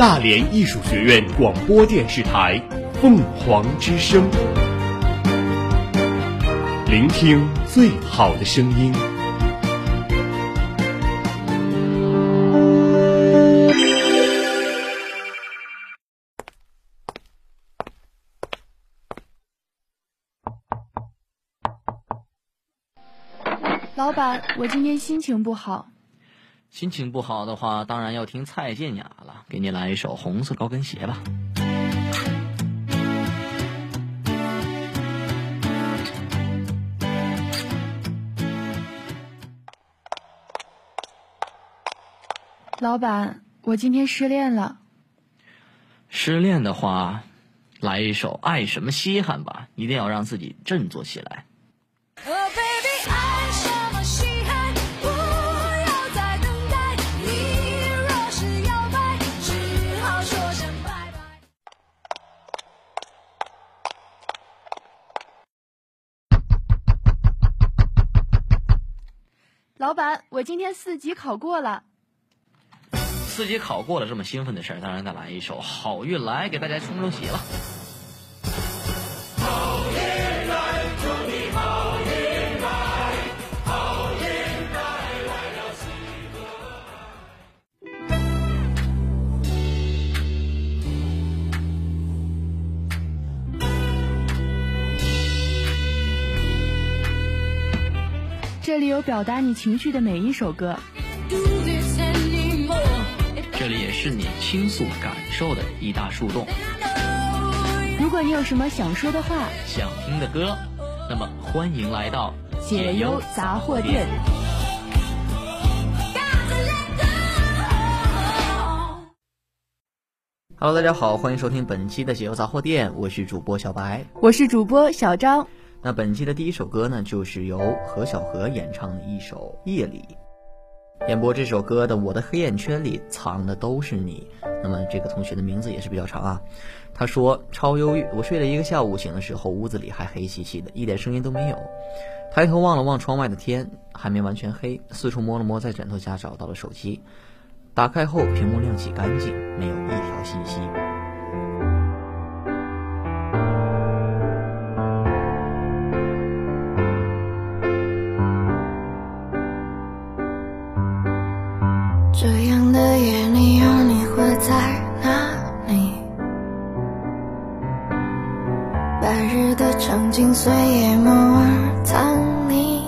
大连艺术学院广播电视台《凤凰之声》，聆听最好的声音。老板，我今天心情不好。心情不好的话，当然要听蔡健雅了。给你来一首《红色高跟鞋》吧。老板，我今天失恋了。失恋的话，来一首《爱什么稀罕》吧，一定要让自己振作起来。老板，我今天四级考过了。四级考过了，这么兴奋的事儿，当然再来一首《好运来》，给大家冲冲喜了。有表达你情绪的每一首歌，这里也是你倾诉感受的一大树洞。如果你有什么想说的话、想听的歌，那么欢迎来到解忧杂货店。Hello，大家好，欢迎收听本期的解忧杂货店，我是主播小白。我是主播小张。那本期的第一首歌呢，就是由何小荷演唱的一首《夜里》。演播这首歌的《我的黑眼圈里藏的都是你》。那么这个同学的名字也是比较长啊。他说超忧郁，我睡了一个下午，醒的时候屋子里还黑漆漆的，一点声音都没有。抬头望了望窗外的天，还没完全黑，四处摸了摸，在枕头下找到了手机，打开后屏幕亮起干净，没有一条信息。的场景随夜幕而藏匿，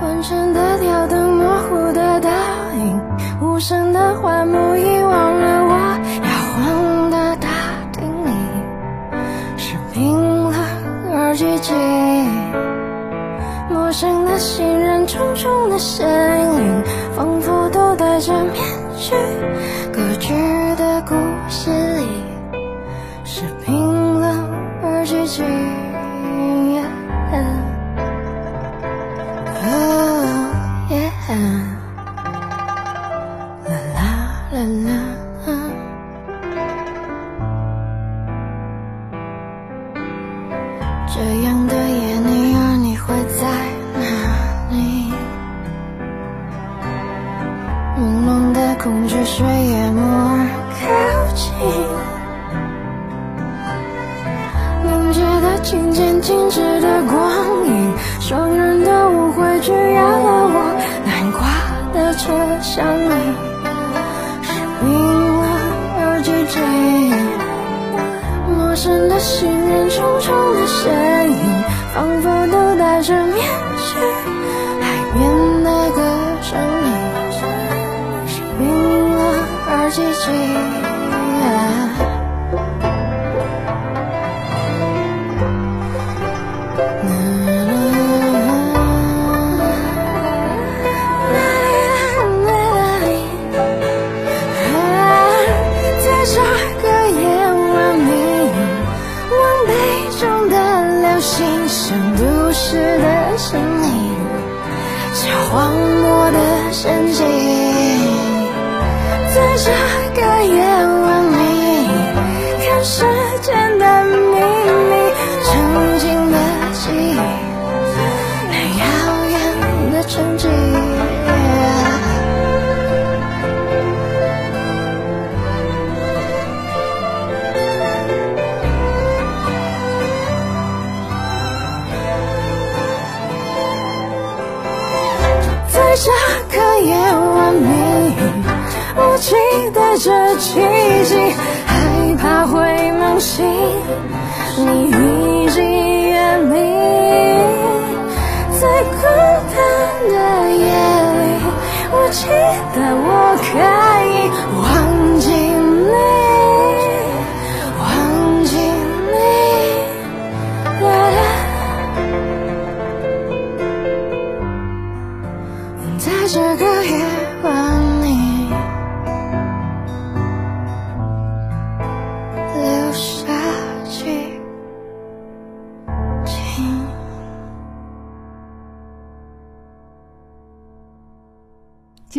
昏沉的吊灯，模糊的倒影，无声的幻幕，遗忘了我摇晃的大厅里，是冰冷而寂静。陌生的行人，重重的身影，仿佛都戴着面具。着面具。期待着奇迹，害怕会梦醒，你已经远离。在孤单的夜里，我期待我可以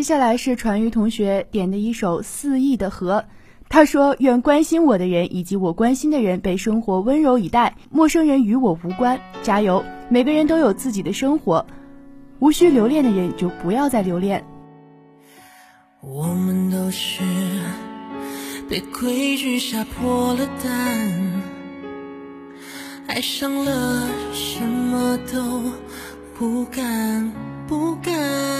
接下来是传玉同学点的一首肆意的河，他说：“愿关心我的人以及我关心的人被生活温柔以待，陌生人与我无关。加油！每个人都有自己的生活，无需留恋的人就不要再留恋。”我们都是被规矩吓破了胆，爱上了什么都不敢不敢。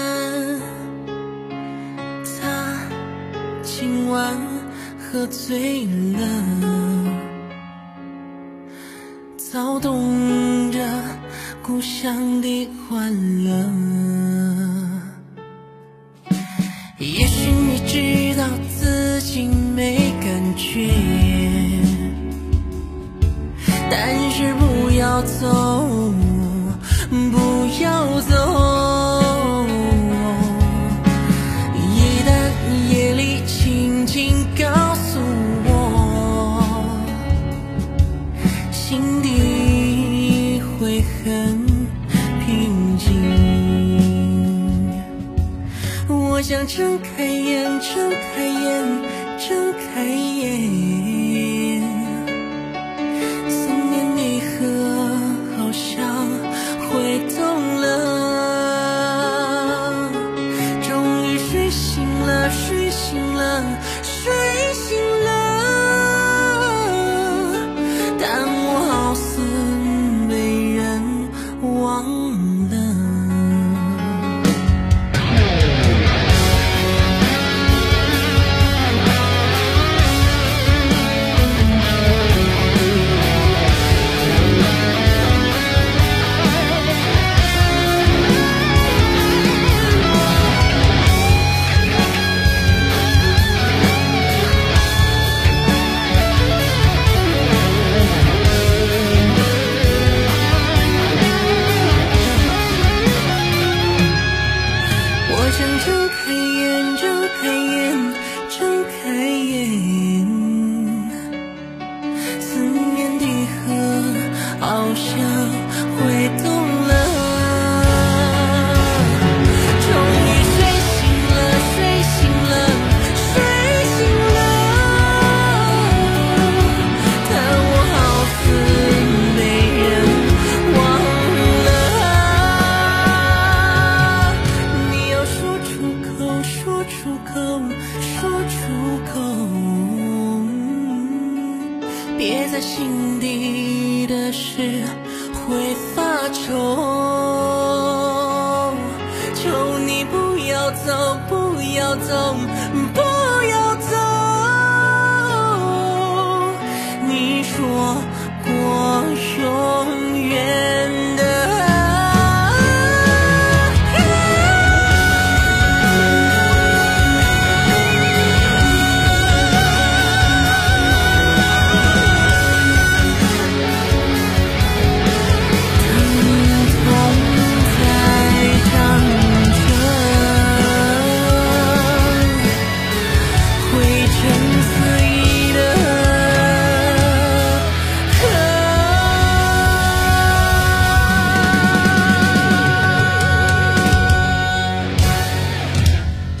晚喝醉了，躁动着故乡的欢乐。也许你知道自己没感觉，但是不要走，睁开眼，睁开眼，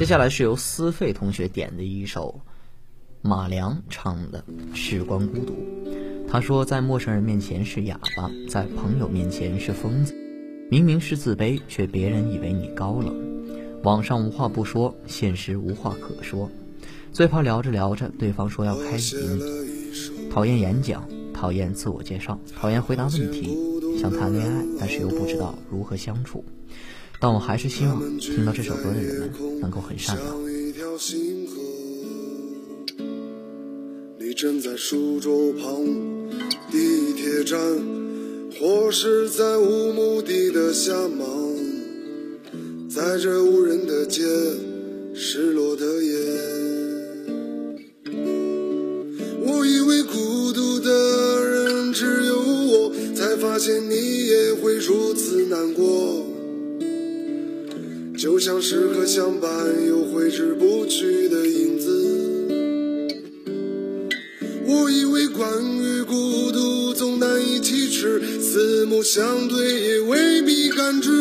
接下来是由思费同学点的一首马良唱的《时光孤独》。他说，在陌生人面前是哑巴，在朋友面前是疯子。明明是自卑，却别人以为你高冷。网上无话不说，现实无话可说。最怕聊着聊着，对方说要开语音。讨厌演讲，讨厌自我介绍，讨厌回答问题。想谈恋爱，但是又不知道如何相处。但我还是希望听到这首歌的人们能够很善良。正在苏州旁地铁站，或是在无目的的瞎忙，在这无人的街，失落的夜。我以为孤独的人只有我，才发现你也会如此难过。就像时刻相伴又挥之不去的影子。我以为关于孤独总难以启齿，四目相对也未必感知。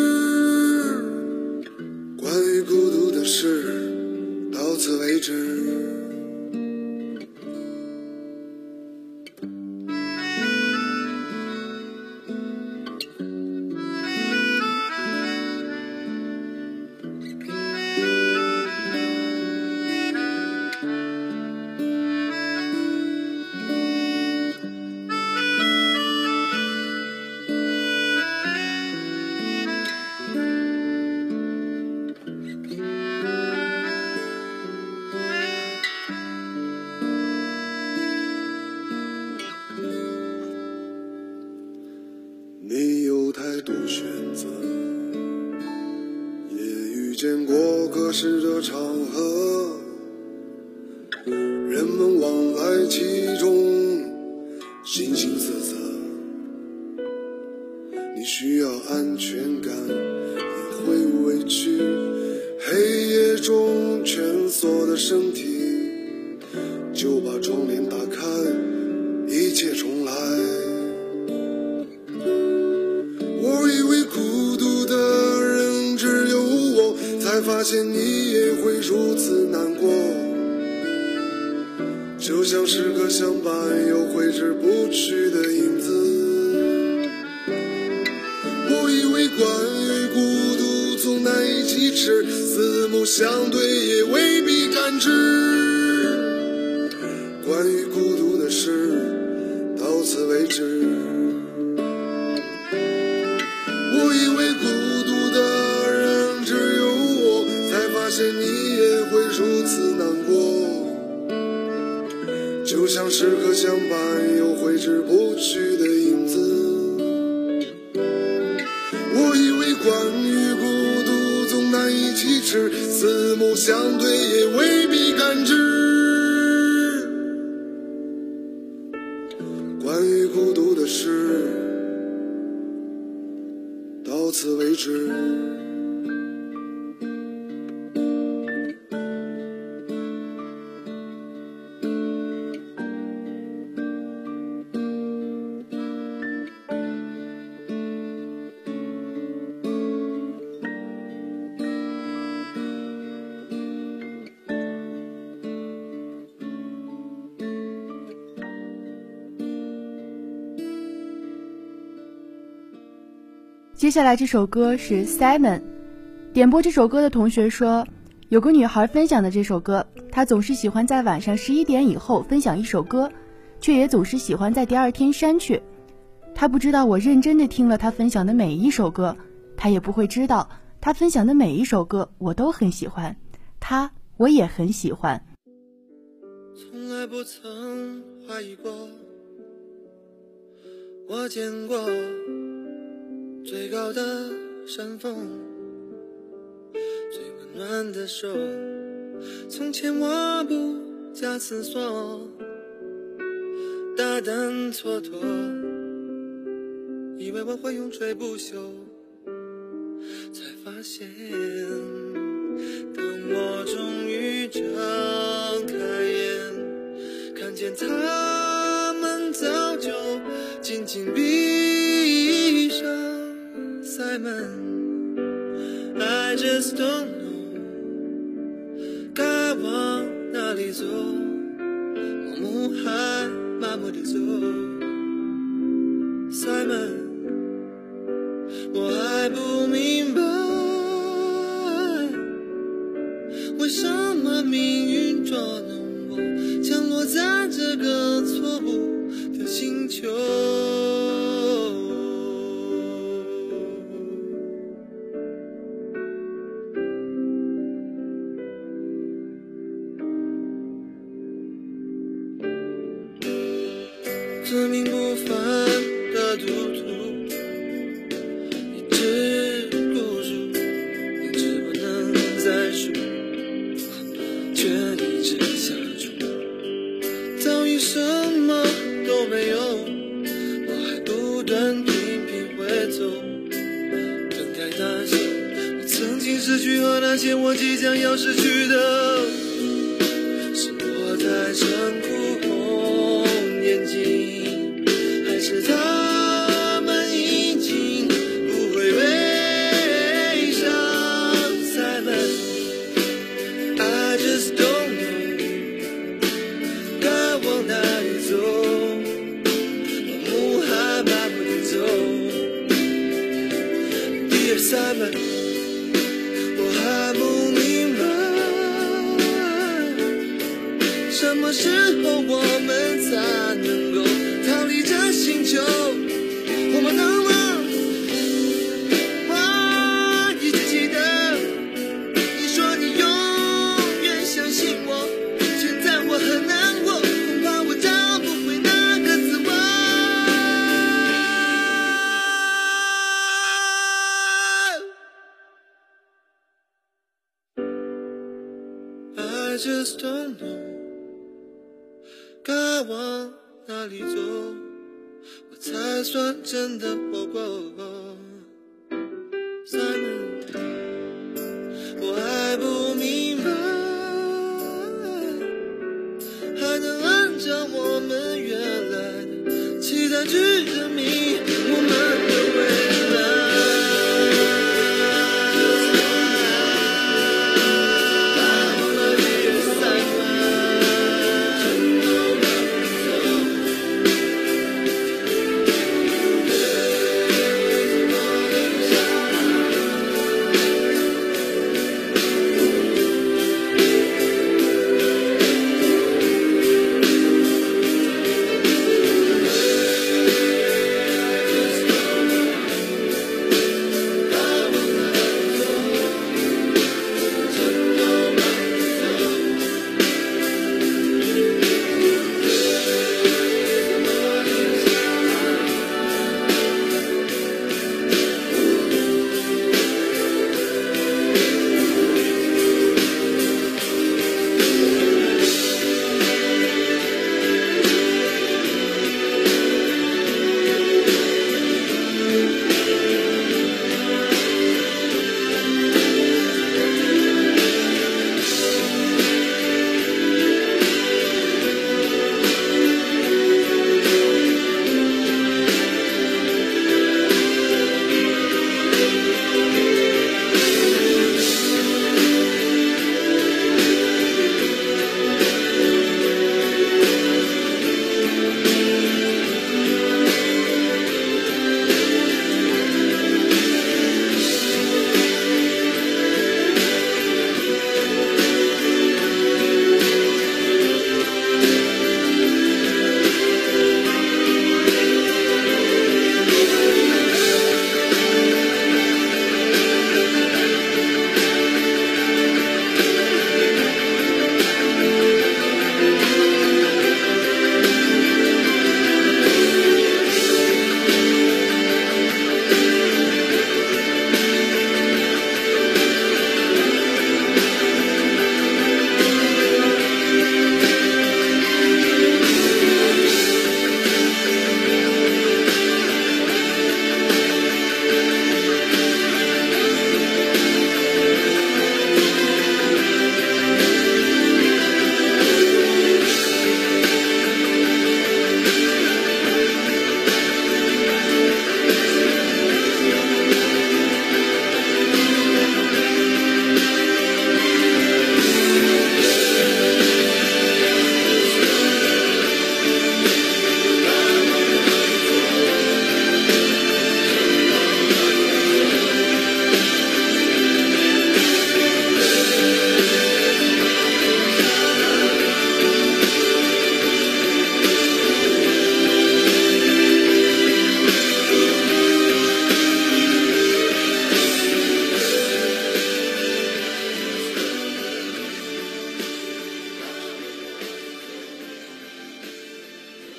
你有太多选择，也遇见过各式的场合，像时刻相伴相伴又挥之不去。接下来这首歌是 Simon，点播这首歌的同学说，有个女孩分享的这首歌，她总是喜欢在晚上十一点以后分享一首歌，却也总是喜欢在第二天删去。她不知道我认真的听了她分享的每一首歌，她也不会知道她分享的每一首歌我都很喜欢，她我也很喜欢。从来不曾怀疑过，我见过。最高的山峰，最温暖的手。从前我不假思索，大胆蹉跎，以为我会永垂不朽，才发现，当我终于睁开眼，看见他们早就紧紧闭。Simon, I just don't know 该往哪里走，盲目还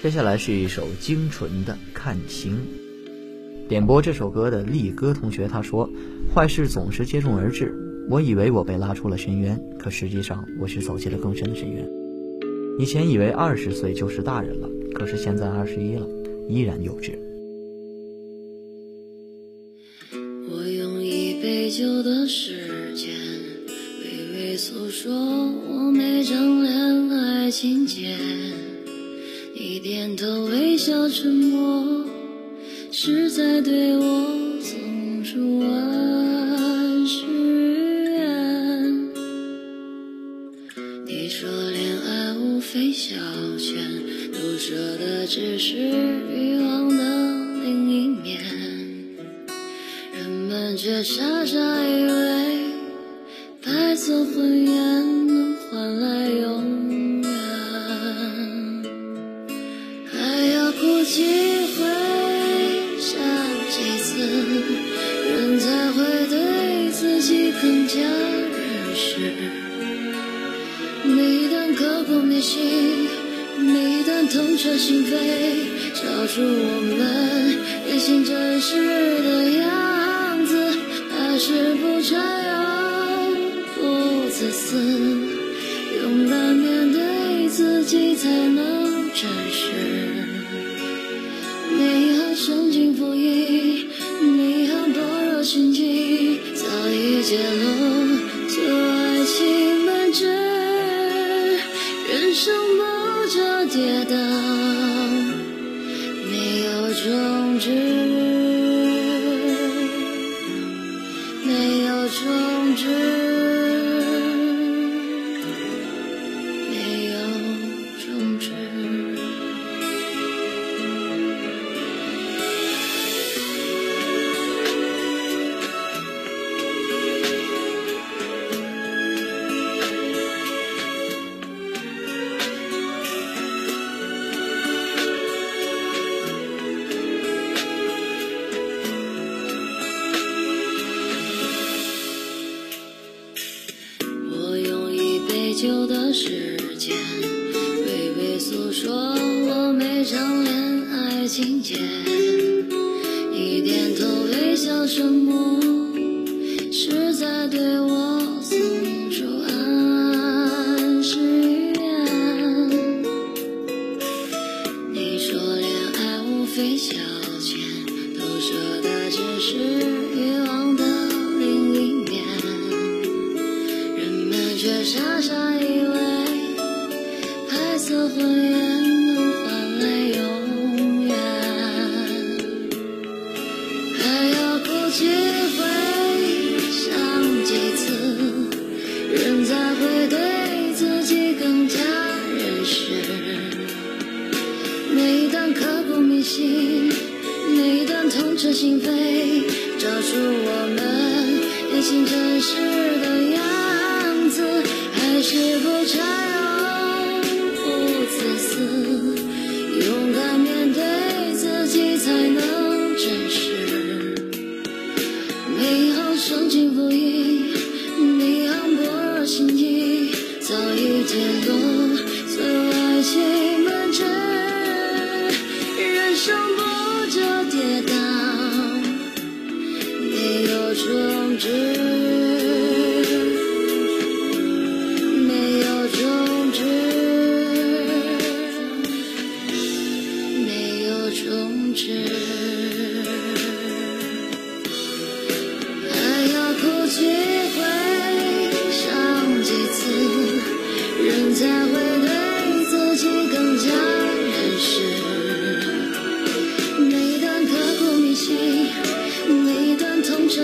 接下来是一首精纯的《看情》。点播这首歌的力哥同学他说：“坏事总是接踵而至，我以为我被拉出了深渊，可实际上我是走进了更深的深渊。以前以为二十岁就是大人了，可是现在二十一了，依然幼稚。”我用一杯酒的时间，微微诉说我没正恋爱情节。你点头微笑沉默，是在对我送出万世缘。你说恋爱无非消遣，都说的只是欲望的另一面，人们却傻傻以为白色婚宴。彻心扉，交出我们内心真实的。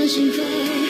心扉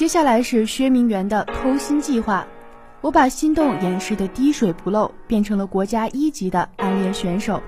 接下来是薛明媛的偷心计划，我把心动掩饰的滴水不漏，变成了国家一级的暗恋选手。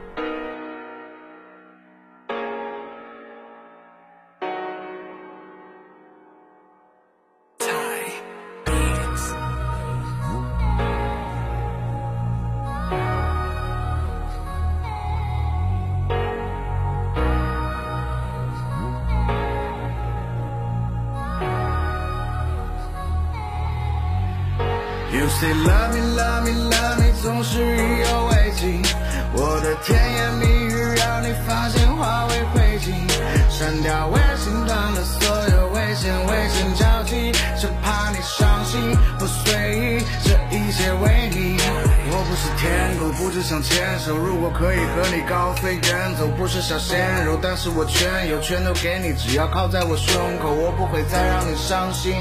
全，都给你，只要靠在我胸口，我不会再让你伤心。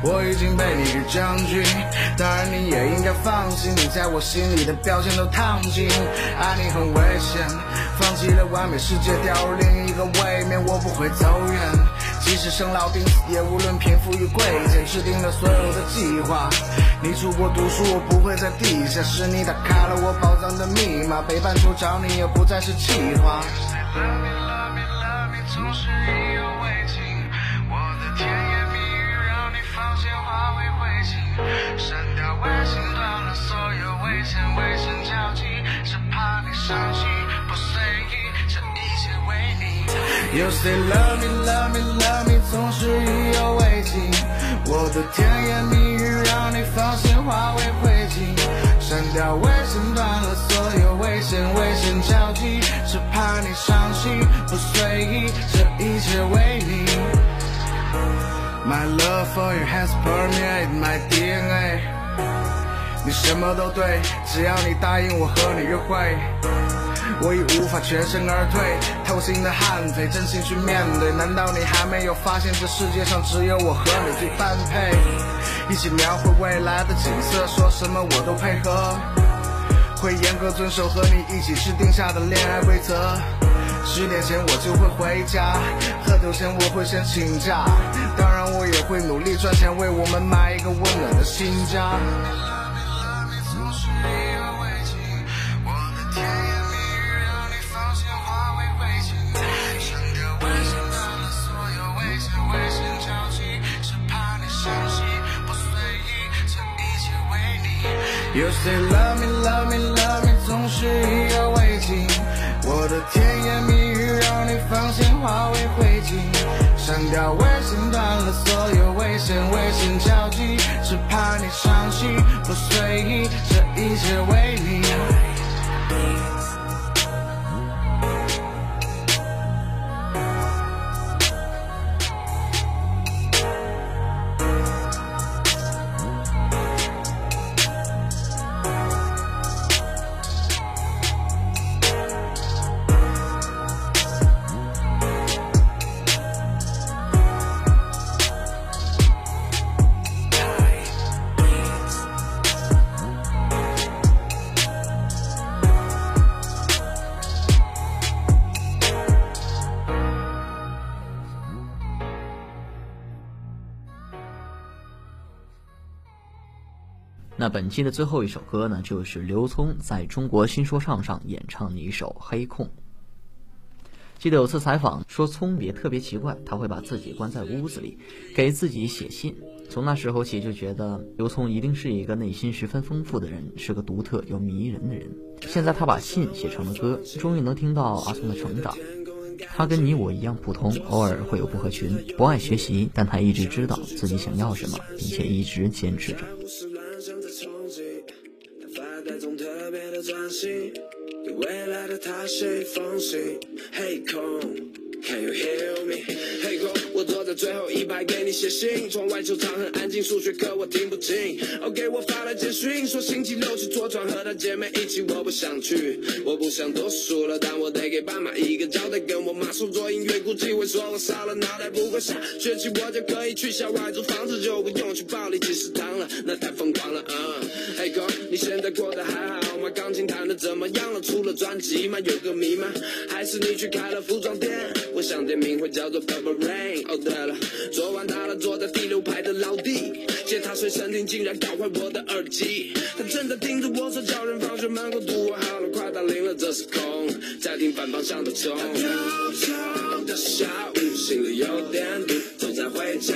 我已经被你给占据，当然你也应该放心，你在我心里的标签都烫金。爱你很危险，放弃了完美世界，掉入另一个位面，我不会走远。即使生老病死，也无论贫富与贵贱，制定了所有的计划。你出国读书，我不会在地下室，你打开了我宝藏的密码，北半球找你也不再是计划。总是意犹未尽。我的甜言蜜语让你放线化为灰烬，删掉微信，断了所有危险，危险交集，只怕你伤心不随意，这一切为你。You say love me, love me, love me，总是意犹未尽。我的甜言蜜语让你放线化为灰烬，删掉微信，断了所有危险，危险交集，只怕你伤心回忆，这一切为你。My love for you has permeated my DNA。你什么都对，只要你答应我和你约会。我已无法全身而退，掏心的悍匪，真心去面对。难道你还没有发现这世界上只有我和你最般配？一起描绘未来的景色，说什么我都配合，会严格遵守和你一起制定下的恋爱规则。十点前我就会回家，喝酒前我会先请假，当然我也会努力赚钱，为我们买一个温暖的新家。You say love me, love me, love me，总是意犹未尽。我的甜言蜜语让你放线化为灰烬，删掉微信，断了所有危险，危险交集，只怕你伤心不随意，这一切为你。那本期的最后一首歌呢，就是刘聪在中国新说唱上演唱的一首《黑控》。记得有次采访说，聪别特别奇怪，他会把自己关在屋子里，给自己写信。从那时候起，就觉得刘聪一定是一个内心十分丰富的人，是个独特又迷人的人。现在他把信写成了歌，终于能听到阿聪的成长。他跟你我一样普通，偶尔会有不合群，不爱学习，但他一直知道自己想要什么，并且一直坚持着。心，对未来的他谁放心？黑空，Can you hear me？黑空，我坐在最后一排给你写信，窗外球场很安静，数学课我听不进。OK，我发了简讯说星期六去坐船，和她姐妹一起，我不想去，我不想读书了，但我得给爸妈一个交代，跟我妈说做音乐，估计会说我烧了脑袋。不过下学期我就可以去校外租房子，就不用去暴力集食堂了，那太疯狂了 Hey girl，，你现在过得还好吗？钢琴弹得怎么样了？出了专辑吗？有个迷吗？还是你去开了服装店？我想店名会叫做 Purple Rain。哦对了，昨晚打了坐在第六排的老弟，借他随身听竟然搞坏我的耳机。他正在盯着我说叫人放学门口堵我好了，快打铃了，这是空，再听反方向的钟。忧愁的下午，心里有点堵，走在回家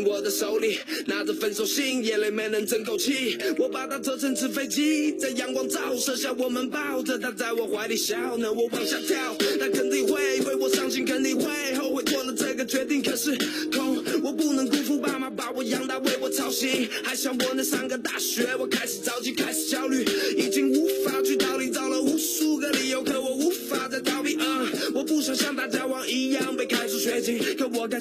我的手里拿着分手信，眼泪没能争口气。我把它折成纸飞机，在阳光照射下，我们抱着它在我怀里笑呢。我往下跳，它肯定会为我伤心，肯定会后悔做了这个决定。可是空，我不能辜负爸妈把我养大，为我操心，还想我能上个大学。我开始着急，开始焦虑，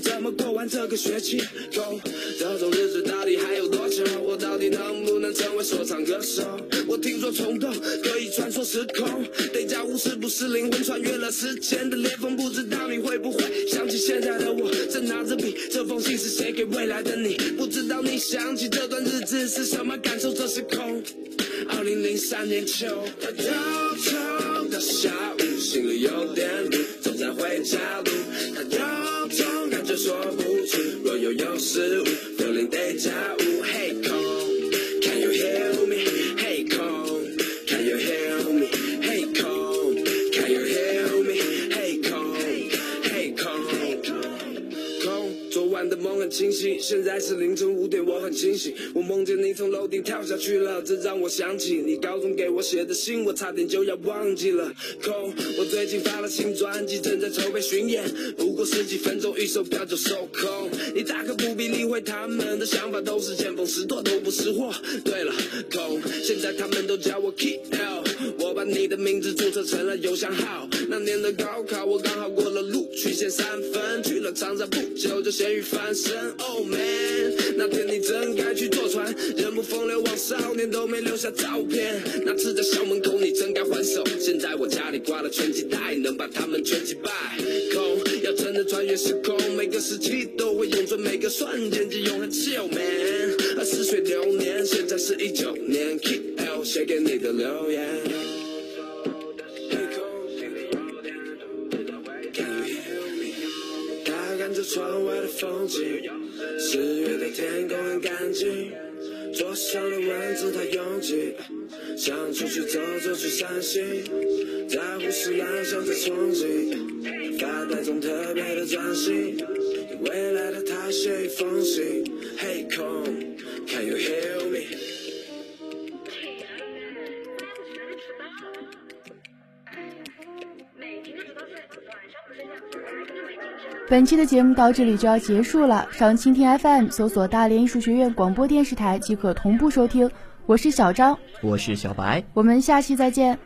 怎么过完这个学期？Go，这种日子到底还有多久？我到底能不能成为说唱歌手？我听说虫洞可以穿梭时空，得加无是不是灵魂穿越了时间的裂缝？不知道你会不会想起现在的我，正拿着笔，这封信是写给未来的你。不知道你想起这段日子是什么感受？这是空。二零零三年秋，忧愁的下午，心里有点堵，走在回家路，他有种感觉说不出，若有有失误，feeling deja vu。Hey Kong，Can you hear me？Hey Kong，Can you hear me？Hey Kong，Can you hear me？Hey Kong，Hey Kong，Kong，昨晚的梦很清现在是凌晨五点，我很清醒。我梦见你从楼顶跳下去了，这让我想起你高中给我写的信，我差点就要忘记了。空，我最近发了新专辑，正在筹备巡演，不过十几分钟预售票就售空。你大可不必理会他们的想法，都是见风使舵，都不识货。对了，空，现在他们都叫我 K L，我把你的名字注册成了邮箱号。那年的高考，我刚好过了录取线三分，去了长沙，不久就咸鱼翻身。哦 Oh man，那天你真该去坐船，人不风流枉少年，都没留下照片。那次在校门口，你真该还手。现在我家里挂了拳击带，能把他们全击败。空，要真的穿越时空，每个时期都会用准每个瞬间，只永恒 Oh man。而似水流年，现在是一九年，K L 写给你的留言。他看着窗外的风景，十月的天空很干净，桌上的文字太拥挤，想出去走走去散心，在胡思乱想在憧憬，发呆中特别的专心，给未来的他写一封信，Hey Kong，Can you hear me？本期的节目到这里就要结束了，上蜻蜓 FM 搜索大连艺术学院广播电视台即可同步收听。我是小张，我是小白。我们下期再见。